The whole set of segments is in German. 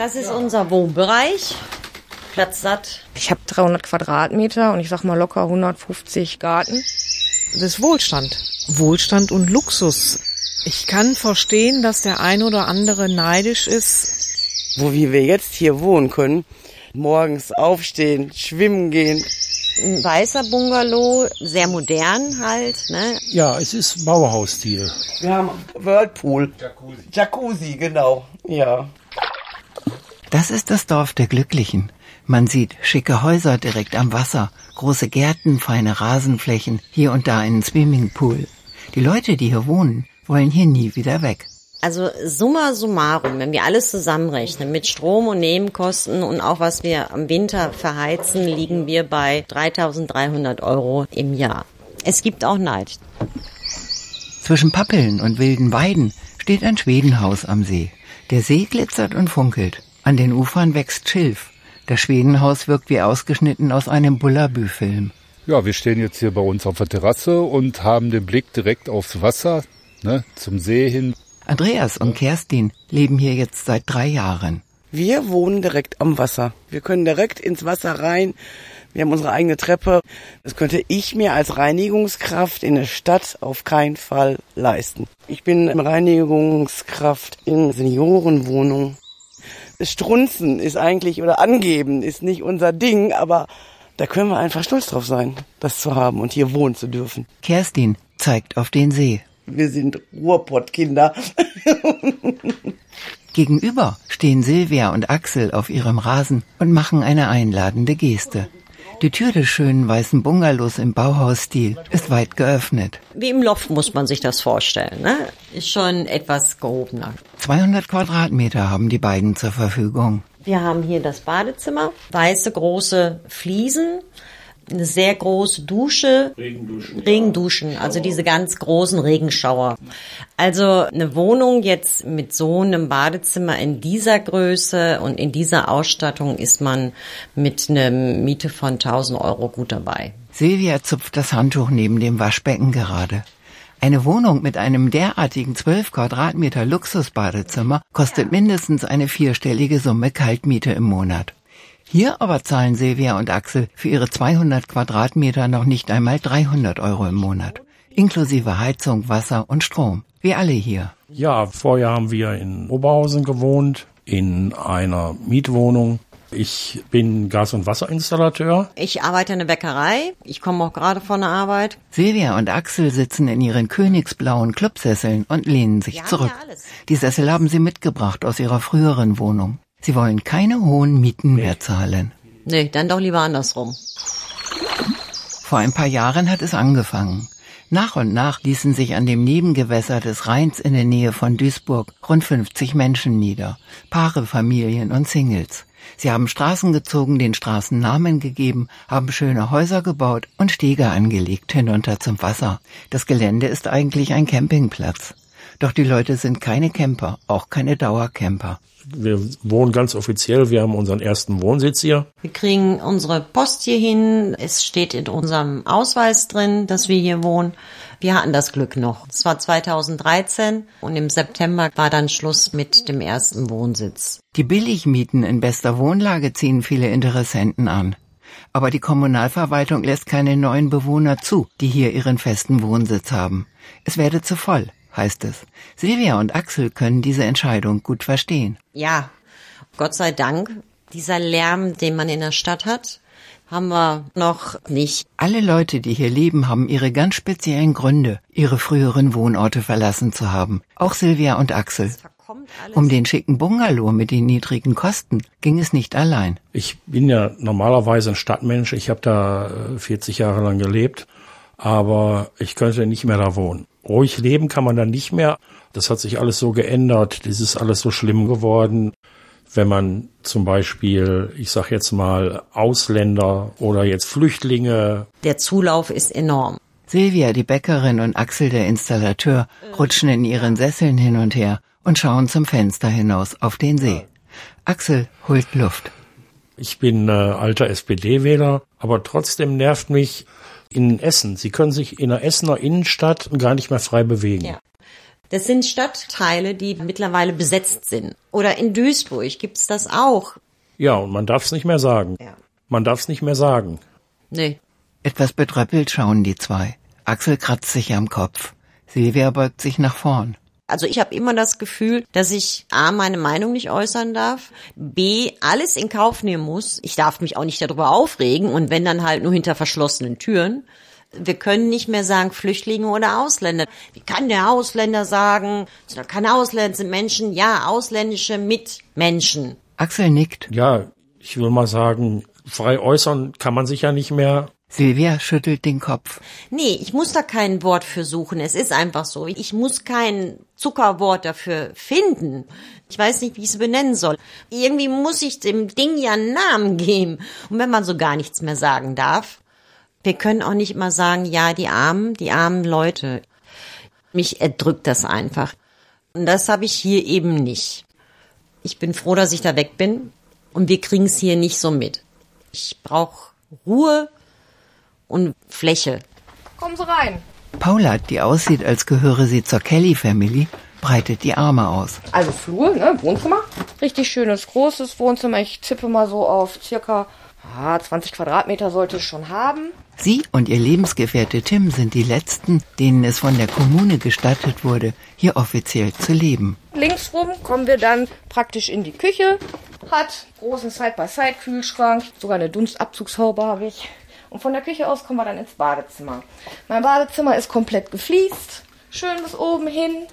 Das ist unser Wohnbereich. Platzsatt. Ich habe 300 Quadratmeter und ich sag mal locker 150 Garten. Das ist Wohlstand. Wohlstand und Luxus. Ich kann verstehen, dass der ein oder andere neidisch ist. Wo wie wir jetzt hier wohnen können, morgens aufstehen, schwimmen gehen. Ein weißer Bungalow, sehr modern halt. Ne? Ja, es ist Bauhausstil. Wir haben Whirlpool. Jacuzzi. Jacuzzi, genau. Ja. Das ist das Dorf der Glücklichen. Man sieht schicke Häuser direkt am Wasser, große Gärten, feine Rasenflächen, hier und da einen Swimmingpool. Die Leute, die hier wohnen, wollen hier nie wieder weg. Also summa summarum, wenn wir alles zusammenrechnen mit Strom und Nebenkosten und auch was wir am Winter verheizen, liegen wir bei 3.300 Euro im Jahr. Es gibt auch Neid. Zwischen Pappeln und wilden Weiden steht ein Schwedenhaus am See. Der See glitzert und funkelt. An den Ufern wächst Schilf. Das Schwedenhaus wirkt wie ausgeschnitten aus einem Bullabü-Film. Ja, wir stehen jetzt hier bei uns auf der Terrasse und haben den Blick direkt aufs Wasser, ne, zum See hin. Andreas und Kerstin leben hier jetzt seit drei Jahren. Wir wohnen direkt am Wasser. Wir können direkt ins Wasser rein. Wir haben unsere eigene Treppe. Das könnte ich mir als Reinigungskraft in der Stadt auf keinen Fall leisten. Ich bin Reinigungskraft in Seniorenwohnungen. Strunzen ist eigentlich oder angeben ist nicht unser Ding, aber da können wir einfach stolz drauf sein, das zu haben und hier wohnen zu dürfen. Kerstin zeigt auf den See. Wir sind Ruhrpottkinder. Gegenüber stehen Silvia und Axel auf ihrem Rasen und machen eine einladende Geste. Die Tür des schönen weißen Bungalows im Bauhausstil ist weit geöffnet. Wie im Loft muss man sich das vorstellen. Ne? Ist schon etwas gehobener. 200 Quadratmeter haben die beiden zur Verfügung. Wir haben hier das Badezimmer, weiße große Fliesen, eine sehr große Dusche. Regenduschen. Regenduschen, also diese ganz großen Regenschauer. Also eine Wohnung jetzt mit so einem Badezimmer in dieser Größe und in dieser Ausstattung ist man mit einer Miete von 1000 Euro gut dabei. Silvia zupft das Handtuch neben dem Waschbecken gerade. Eine Wohnung mit einem derartigen 12 Quadratmeter Luxusbadezimmer kostet mindestens eine vierstellige Summe Kaltmiete im Monat. Hier aber zahlen Silvia und Axel für ihre 200 Quadratmeter noch nicht einmal 300 Euro im Monat. Inklusive Heizung, Wasser und Strom. Wie alle hier. Ja, vorher haben wir in Oberhausen gewohnt, in einer Mietwohnung. Ich bin Gas- und Wasserinstallateur. Ich arbeite in der Bäckerei. Ich komme auch gerade von der Arbeit. Silvia und Axel sitzen in ihren königsblauen Clubsesseln und lehnen sich zurück. Ja Die Sessel haben sie mitgebracht aus ihrer früheren Wohnung. Sie wollen keine hohen Mieten mehr zahlen. Nee, dann doch lieber andersrum. Vor ein paar Jahren hat es angefangen. Nach und nach ließen sich an dem Nebengewässer des Rheins in der Nähe von Duisburg rund 50 Menschen nieder. Paare, Familien und Singles. Sie haben Straßen gezogen, den Straßen Namen gegeben, haben schöne Häuser gebaut und Stege angelegt hinunter zum Wasser. Das Gelände ist eigentlich ein Campingplatz. Doch die Leute sind keine Camper, auch keine Dauercamper. Wir wohnen ganz offiziell, wir haben unseren ersten Wohnsitz hier. Wir kriegen unsere Post hier hin. Es steht in unserem Ausweis drin, dass wir hier wohnen. Wir hatten das Glück noch. Es war 2013 und im September war dann Schluss mit dem ersten Wohnsitz. Die Billigmieten in bester Wohnlage ziehen viele Interessenten an. Aber die Kommunalverwaltung lässt keine neuen Bewohner zu, die hier ihren festen Wohnsitz haben. Es werde zu voll heißt es. Silvia und Axel können diese Entscheidung gut verstehen. Ja, Gott sei Dank. Dieser Lärm, den man in der Stadt hat, haben wir noch nicht. Alle Leute, die hier leben, haben ihre ganz speziellen Gründe, ihre früheren Wohnorte verlassen zu haben. Auch Silvia und Axel. Um den schicken Bungalow mit den niedrigen Kosten ging es nicht allein. Ich bin ja normalerweise ein Stadtmensch. Ich habe da 40 äh, Jahre lang gelebt, aber ich könnte nicht mehr da wohnen ruhig leben kann man dann nicht mehr. Das hat sich alles so geändert. Das ist alles so schlimm geworden. Wenn man zum Beispiel, ich sag jetzt mal, Ausländer oder jetzt Flüchtlinge. Der Zulauf ist enorm. Silvia, die Bäckerin und Axel, der Installateur, rutschen in ihren Sesseln hin und her und schauen zum Fenster hinaus auf den See. Axel holt Luft. Ich bin äh, alter SPD-Wähler, aber trotzdem nervt mich, in Essen. Sie können sich in der Essener Innenstadt gar nicht mehr frei bewegen. Ja. Das sind Stadtteile, die mittlerweile besetzt sind. Oder in Duisburg gibt's das auch. Ja, und man darf es nicht mehr sagen. Ja. Man darf es nicht mehr sagen. Nee. Etwas betröppelt schauen die zwei. Axel kratzt sich am Kopf. Silvia beugt sich nach vorn. Also ich habe immer das Gefühl, dass ich A, meine Meinung nicht äußern darf, B, alles in Kauf nehmen muss. Ich darf mich auch nicht darüber aufregen und wenn dann halt nur hinter verschlossenen Türen. Wir können nicht mehr sagen Flüchtlinge oder Ausländer. Wie kann der Ausländer sagen? Doch keine Ausländer, sind Menschen. Ja, ausländische Mitmenschen. Axel nickt. Ja, ich will mal sagen, frei äußern kann man sich ja nicht mehr. Silvia schüttelt den Kopf. Nee, ich muss da kein Wort für suchen. Es ist einfach so. Ich muss kein Zuckerwort dafür finden. Ich weiß nicht, wie ich es benennen soll. Irgendwie muss ich dem Ding ja einen Namen geben. Und wenn man so gar nichts mehr sagen darf, wir können auch nicht immer sagen, ja, die armen, die armen Leute. Mich erdrückt das einfach. Und das habe ich hier eben nicht. Ich bin froh, dass ich da weg bin. Und wir kriegen es hier nicht so mit. Ich brauche Ruhe und Fläche. Kommen Sie rein. Paula, die aussieht, als gehöre sie zur Kelly Family, breitet die Arme aus. Also Flur, ne, Wohnzimmer. Richtig schönes, großes Wohnzimmer. Ich tippe mal so auf circa ah, 20 Quadratmeter sollte es schon haben. Sie und ihr Lebensgefährte Tim sind die letzten, denen es von der Kommune gestattet wurde, hier offiziell zu leben. Links rum kommen wir dann praktisch in die Küche. Hat großen Side-by-Side-Kühlschrank. Sogar eine Dunstabzugshaube habe ich. Und von der Küche aus kommen wir dann ins Badezimmer. Mein Badezimmer ist komplett gefliest. Schön bis oben hin.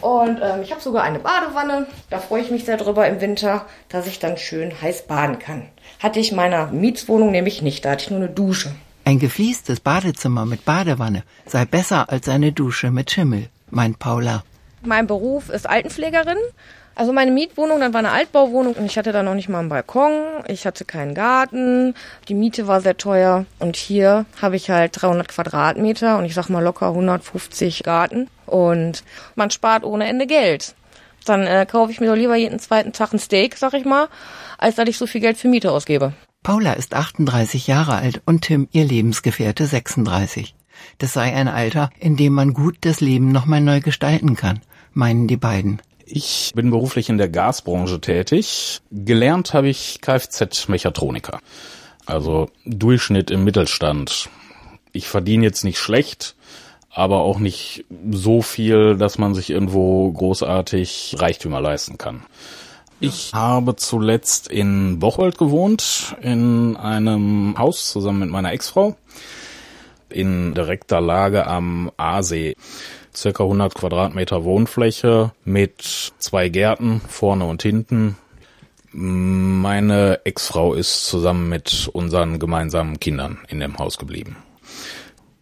Und ähm, ich habe sogar eine Badewanne. Da freue ich mich sehr drüber im Winter, dass ich dann schön heiß baden kann. Hatte ich in meiner Mietswohnung nämlich nicht. Da hatte ich nur eine Dusche. Ein gefliestes Badezimmer mit Badewanne sei besser als eine Dusche mit Schimmel, meint Paula. Mein Beruf ist Altenpflegerin. Also meine Mietwohnung, dann war eine Altbauwohnung und ich hatte da noch nicht mal einen Balkon, ich hatte keinen Garten, die Miete war sehr teuer und hier habe ich halt 300 Quadratmeter und ich sag mal locker 150 Garten und man spart ohne Ende Geld. Dann äh, kaufe ich mir doch lieber jeden zweiten Tag ein Steak, sag ich mal, als dass ich so viel Geld für Miete ausgebe. Paula ist 38 Jahre alt und Tim, ihr Lebensgefährte, 36. Das sei ein Alter, in dem man gut das Leben nochmal neu gestalten kann, meinen die beiden. Ich bin beruflich in der Gasbranche tätig. Gelernt habe ich Kfz-Mechatroniker. Also Durchschnitt im Mittelstand. Ich verdiene jetzt nicht schlecht, aber auch nicht so viel, dass man sich irgendwo großartig Reichtümer leisten kann. Ich habe zuletzt in Bocholt gewohnt, in einem Haus zusammen mit meiner Ex-Frau, in direkter Lage am Aasee circa 100 Quadratmeter Wohnfläche mit zwei Gärten vorne und hinten. Meine Ex-Frau ist zusammen mit unseren gemeinsamen Kindern in dem Haus geblieben.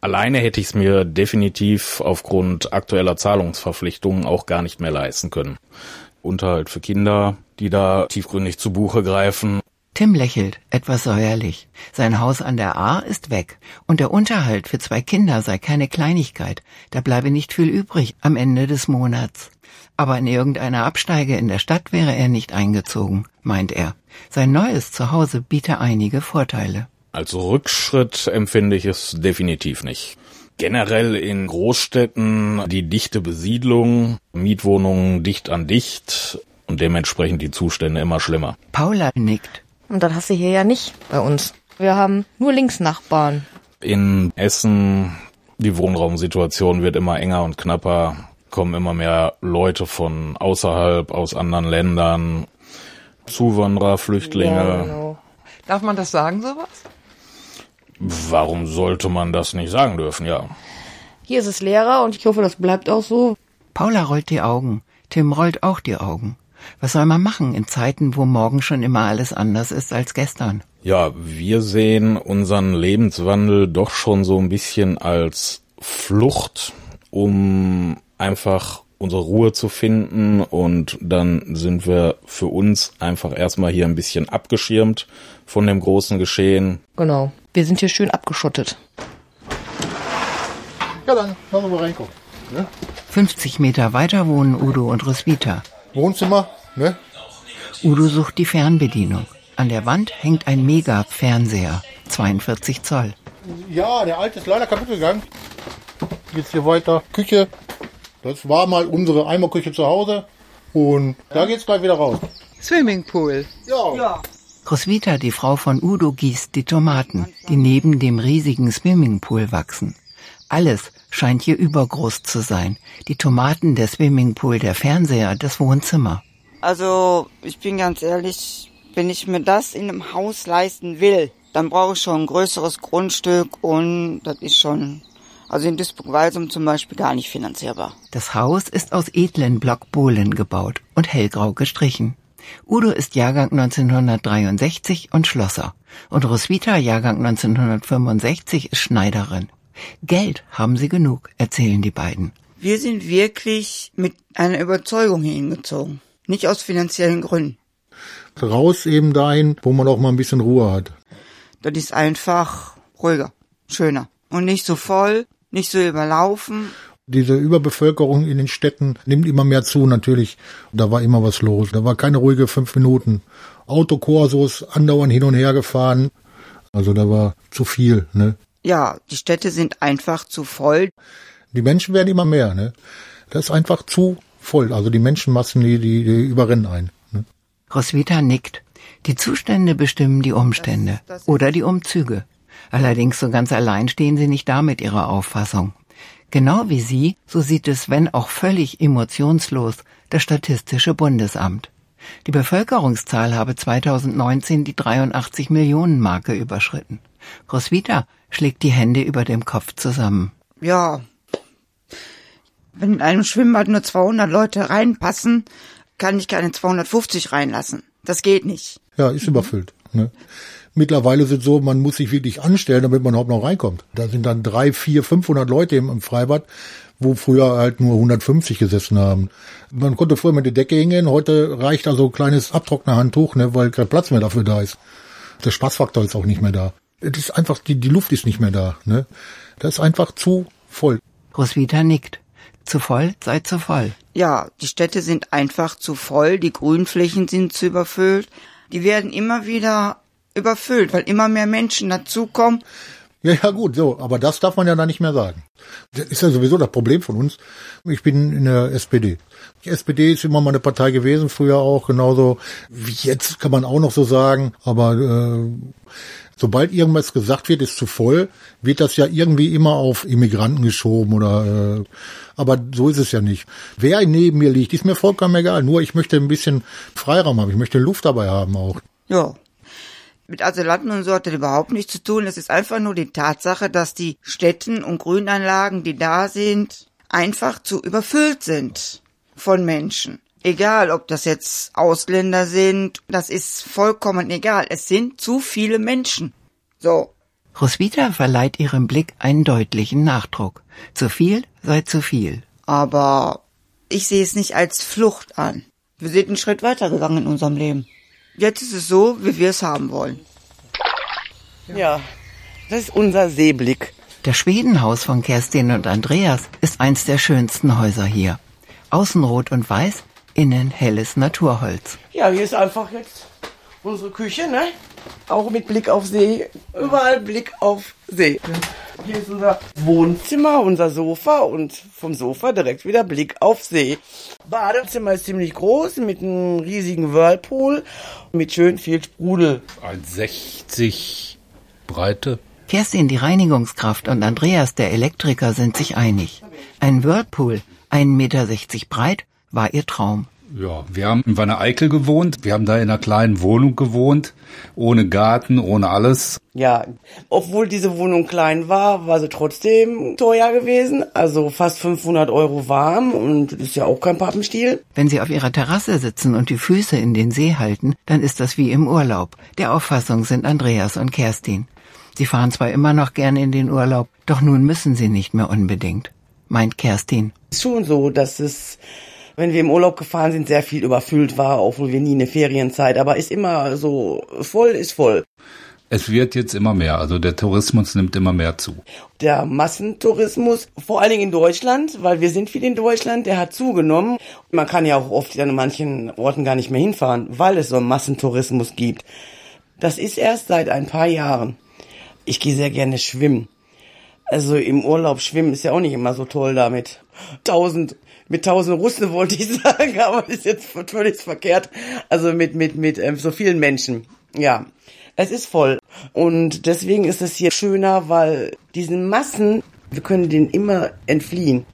Alleine hätte ich es mir definitiv aufgrund aktueller Zahlungsverpflichtungen auch gar nicht mehr leisten können. Unterhalt für Kinder, die da tiefgründig zu Buche greifen, Tim lächelt, etwas säuerlich. Sein Haus an der A ist weg. Und der Unterhalt für zwei Kinder sei keine Kleinigkeit. Da bleibe nicht viel übrig am Ende des Monats. Aber in irgendeiner Absteige in der Stadt wäre er nicht eingezogen, meint er. Sein neues Zuhause biete einige Vorteile. Als Rückschritt empfinde ich es definitiv nicht. Generell in Großstädten die dichte Besiedlung, Mietwohnungen dicht an dicht und dementsprechend die Zustände immer schlimmer. Paula nickt. Und das hast du hier ja nicht bei uns. Wir haben nur Linksnachbarn. In Essen, die Wohnraumsituation wird immer enger und knapper, kommen immer mehr Leute von außerhalb, aus anderen Ländern, Zuwanderer, Flüchtlinge. Ja, genau. Darf man das sagen, sowas? Warum sollte man das nicht sagen dürfen, ja. Hier ist es leerer und ich hoffe, das bleibt auch so. Paula rollt die Augen. Tim rollt auch die Augen. Was soll man machen in Zeiten, wo morgen schon immer alles anders ist als gestern? Ja, wir sehen unseren Lebenswandel doch schon so ein bisschen als Flucht, um einfach unsere Ruhe zu finden und dann sind wir für uns einfach erstmal hier ein bisschen abgeschirmt von dem großen Geschehen. Genau. Wir sind hier schön abgeschottet. Ja, dann lassen wir mal reingucken. Ne? 50 Meter weiter wohnen Udo und Roswitha. Wohnzimmer, ne? Udo sucht die Fernbedienung. An der Wand hängt ein Mega-Fernseher, 42 Zoll. Ja, der alte ist leider kaputt gegangen. Geht's hier weiter. Küche, Das war mal unsere Eimerküche zu Hause und da geht's gleich wieder raus. Swimmingpool. Ja. Roswitha, die Frau von Udo, gießt die Tomaten, die neben dem riesigen Swimmingpool wachsen. Alles scheint hier übergroß zu sein. Die Tomaten, der Swimmingpool, der Fernseher, das Wohnzimmer. Also, ich bin ganz ehrlich, wenn ich mir das in einem Haus leisten will, dann brauche ich schon ein größeres Grundstück und das ist schon, also in Duisburg-Walsum zum Beispiel gar nicht finanzierbar. Das Haus ist aus edlen Blockbohlen gebaut und hellgrau gestrichen. Udo ist Jahrgang 1963 und Schlosser. Und Roswitha, Jahrgang 1965, ist Schneiderin. Geld haben sie genug, erzählen die beiden. Wir sind wirklich mit einer Überzeugung hingezogen. Nicht aus finanziellen Gründen. Raus eben dahin, wo man auch mal ein bisschen Ruhe hat. Das ist einfach ruhiger, schöner. Und nicht so voll, nicht so überlaufen. Diese Überbevölkerung in den Städten nimmt immer mehr zu, natürlich. Da war immer was los. Da war keine ruhige fünf Minuten. Autokorsos andauernd hin und her gefahren. Also da war zu viel, ne? Ja, die Städte sind einfach zu voll. Die Menschen werden immer mehr, ne? Das ist einfach zu voll. Also die Menschenmassen, die, die, die überrennen ein. Ne? Roswitha nickt. Die Zustände bestimmen die Umstände oder die Umzüge. Allerdings so ganz allein stehen sie nicht da mit ihrer Auffassung. Genau wie sie, so sieht es, wenn auch völlig emotionslos, das Statistische Bundesamt. Die Bevölkerungszahl habe 2019 die 83 Millionen Marke überschritten. Roswitha schlägt die Hände über dem Kopf zusammen. Ja. Wenn in einem Schwimmbad nur 200 Leute reinpassen, kann ich keine 250 reinlassen. Das geht nicht. Ja, ist überfüllt. Ne? Mittlerweile sind so, man muss sich wirklich anstellen, damit man überhaupt noch reinkommt. Da sind dann drei, vier, 500 Leute im, im Freibad, wo früher halt nur 150 gesessen haben. Man konnte früher mit der Decke hingehen, heute reicht also ein kleines Abtrocknerhandtuch, ne, weil kein Platz mehr dafür da ist. Der Spaßfaktor ist auch nicht mehr da. Es ist einfach, die, die Luft ist nicht mehr da. Ne? Das ist einfach zu voll. Roswitha nickt. Zu voll sei zu voll. Ja, die Städte sind einfach zu voll, die Grünflächen sind zu überfüllt. Die werden immer wieder überfüllt, weil immer mehr Menschen dazukommen. Ja, ja, gut, so, aber das darf man ja da nicht mehr sagen. Das ist ja sowieso das Problem von uns. Ich bin in der SPD. Die SPD ist immer mal eine Partei gewesen, früher auch, genauso wie jetzt kann man auch noch so sagen, aber äh, sobald irgendwas gesagt wird, ist zu voll, wird das ja irgendwie immer auf Immigranten geschoben oder äh, aber so ist es ja nicht. Wer neben mir liegt, ist mir vollkommen egal. Nur ich möchte ein bisschen Freiraum haben, ich möchte Luft dabei haben auch. Ja. Mit Asylanten und so hat das überhaupt nichts zu tun. Es ist einfach nur die Tatsache, dass die Städten und Grünanlagen, die da sind, einfach zu überfüllt sind von Menschen. Egal, ob das jetzt Ausländer sind, das ist vollkommen egal. Es sind zu viele Menschen. So. Roswitha verleiht ihrem Blick einen deutlichen Nachdruck. Zu viel sei zu viel. Aber ich sehe es nicht als Flucht an. Wir sind einen Schritt weitergegangen in unserem Leben. Jetzt ist es so, wie wir es haben wollen. Ja, das ist unser Seeblick. Das Schwedenhaus von Kerstin und Andreas ist eins der schönsten Häuser hier. Außen rot und weiß, innen helles Naturholz. Ja, hier ist einfach jetzt unsere Küche, ne? Auch mit Blick auf See. Überall Blick auf See. Hier ist unser Wohnzimmer, unser Sofa und vom Sofa direkt wieder Blick auf See. Badezimmer ist ziemlich groß mit einem riesigen Whirlpool mit schön viel Sprudel. 1,60 Breite. Kerstin, die Reinigungskraft, und Andreas, der Elektriker, sind sich einig. Ein Whirlpool, 1,60 Meter breit, war ihr Traum. Ja, wir haben in Wanne Eickel gewohnt. Wir haben da in einer kleinen Wohnung gewohnt, ohne Garten, ohne alles. Ja, obwohl diese Wohnung klein war, war sie trotzdem teuer gewesen. Also fast 500 Euro warm und das ist ja auch kein Pappenstiel. Wenn Sie auf Ihrer Terrasse sitzen und die Füße in den See halten, dann ist das wie im Urlaub. Der Auffassung sind Andreas und Kerstin. Sie fahren zwar immer noch gerne in den Urlaub, doch nun müssen sie nicht mehr unbedingt, meint Kerstin. Ist schon so, dass es wenn wir im Urlaub gefahren sind, sehr viel überfüllt war, obwohl wir nie eine Ferienzeit, aber ist immer so, voll ist voll. Es wird jetzt immer mehr, also der Tourismus nimmt immer mehr zu. Der Massentourismus, vor allen Dingen in Deutschland, weil wir sind viel in Deutschland, der hat zugenommen. Man kann ja auch oft an manchen Orten gar nicht mehr hinfahren, weil es so einen Massentourismus gibt. Das ist erst seit ein paar Jahren. Ich gehe sehr gerne schwimmen. Also im Urlaub schwimmen ist ja auch nicht immer so toll damit. Tausend, mit tausend Russen wollte ich sagen, aber ist jetzt völlig verkehrt. Also mit, mit, mit ähm, so vielen Menschen. Ja. Es ist voll. Und deswegen ist es hier schöner, weil diesen Massen, wir können denen immer entfliehen.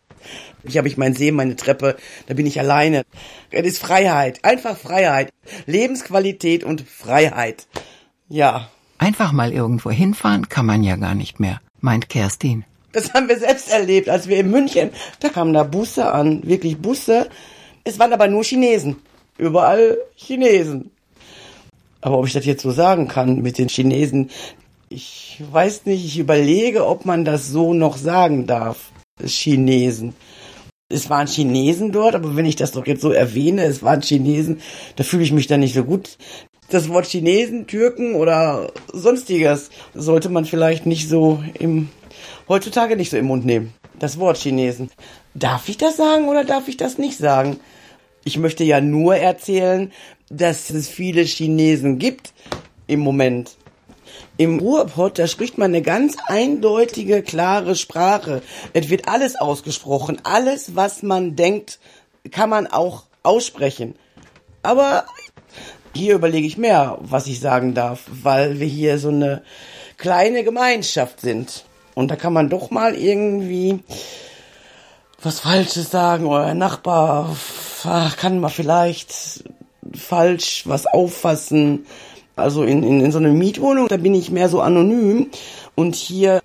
Hier habe ich meinen See, meine Treppe, da bin ich alleine. Es ist Freiheit, einfach Freiheit. Lebensqualität und Freiheit. Ja. Einfach mal irgendwo hinfahren kann man ja gar nicht mehr, meint Kerstin. Das haben wir selbst erlebt, als wir in München, da kamen da Busse an, wirklich Busse. Es waren aber nur Chinesen. Überall Chinesen. Aber ob ich das jetzt so sagen kann mit den Chinesen, ich weiß nicht, ich überlege, ob man das so noch sagen darf. Chinesen. Es waren Chinesen dort, aber wenn ich das doch jetzt so erwähne, es waren Chinesen, da fühle ich mich dann nicht so gut. Das Wort Chinesen, Türken oder sonstiges sollte man vielleicht nicht so im, heutzutage nicht so im Mund nehmen. Das Wort Chinesen. Darf ich das sagen oder darf ich das nicht sagen? Ich möchte ja nur erzählen, dass es viele Chinesen gibt im Moment. Im Ruhrpott, da spricht man eine ganz eindeutige, klare Sprache. Es wird alles ausgesprochen. Alles, was man denkt, kann man auch aussprechen. Aber hier überlege ich mehr, was ich sagen darf, weil wir hier so eine kleine Gemeinschaft sind. Und da kann man doch mal irgendwie was Falsches sagen ein Nachbar kann man vielleicht falsch was auffassen. Also in, in, in so einer Mietwohnung, da bin ich mehr so anonym. Und hier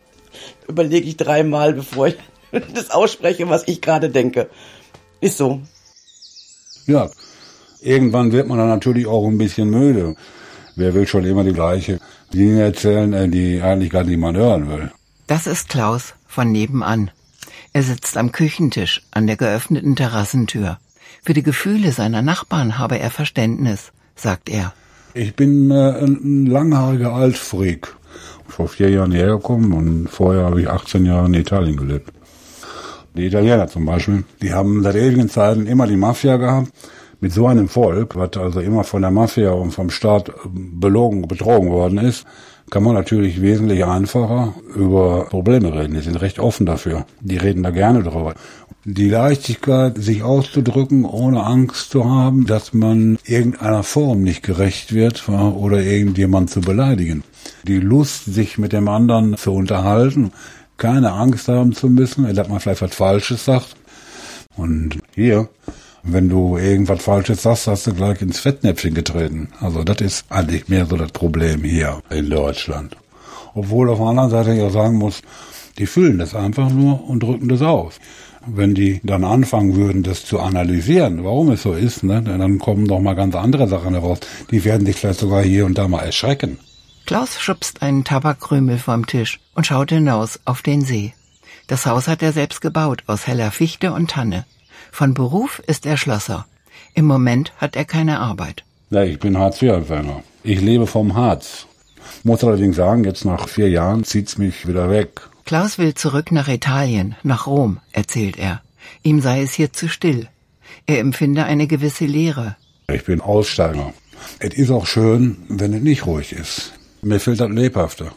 überlege ich dreimal, bevor ich das ausspreche, was ich gerade denke. Ist so. Ja, irgendwann wird man dann natürlich auch ein bisschen müde. Wer will schon immer die gleiche Dinge erzählen, äh, die eigentlich gar niemand hören will. Das ist Klaus von nebenan. Er sitzt am Küchentisch an der geöffneten Terrassentür. Für die Gefühle seiner Nachbarn habe er Verständnis, sagt er. Ich bin äh, ein langhaariger Altfreak. Vor vier Jahren hierher gekommen und vorher habe ich 18 Jahre in Italien gelebt. Die Italiener zum Beispiel, die haben seit ewigen Zeiten immer die Mafia gehabt. Mit so einem Volk, was also immer von der Mafia und vom Staat belogen, betrogen worden ist, kann man natürlich wesentlich einfacher über Probleme reden. Die sind recht offen dafür. Die reden da gerne drüber. Die Leichtigkeit, sich auszudrücken, ohne Angst zu haben, dass man irgendeiner Form nicht gerecht wird oder irgendjemand zu beleidigen. Die Lust, sich mit dem anderen zu unterhalten, keine Angst haben zu müssen, dass man vielleicht was Falsches sagt. Und hier, wenn du irgendwas Falsches sagst, hast du gleich ins Fettnäpfchen getreten. Also das ist eigentlich mehr so das Problem hier in Deutschland. Obwohl auf der anderen Seite ich auch sagen muss, die fühlen das einfach nur und drücken das aus. Wenn die dann anfangen würden, das zu analysieren, warum es so ist, ne, dann kommen doch mal ganz andere Sachen heraus. Die werden dich vielleicht sogar hier und da mal erschrecken. Klaus schubst einen Tabakkrümel vom Tisch und schaut hinaus auf den See. Das Haus hat er selbst gebaut aus heller Fichte und Tanne. Von Beruf ist er Schlosser. Im Moment hat er keine Arbeit. Ja, ich bin Hartz-IV-Empfänger. Ich lebe vom Harz. Muss allerdings sagen, jetzt nach vier Jahren zieht's mich wieder weg. Klaus will zurück nach Italien, nach Rom, erzählt er. Ihm sei es hier zu still. Er empfinde eine gewisse Leere. Ich bin Aussteiger. Es ist auch schön, wenn es nicht ruhig ist. Mir fehlt das Lebhafte.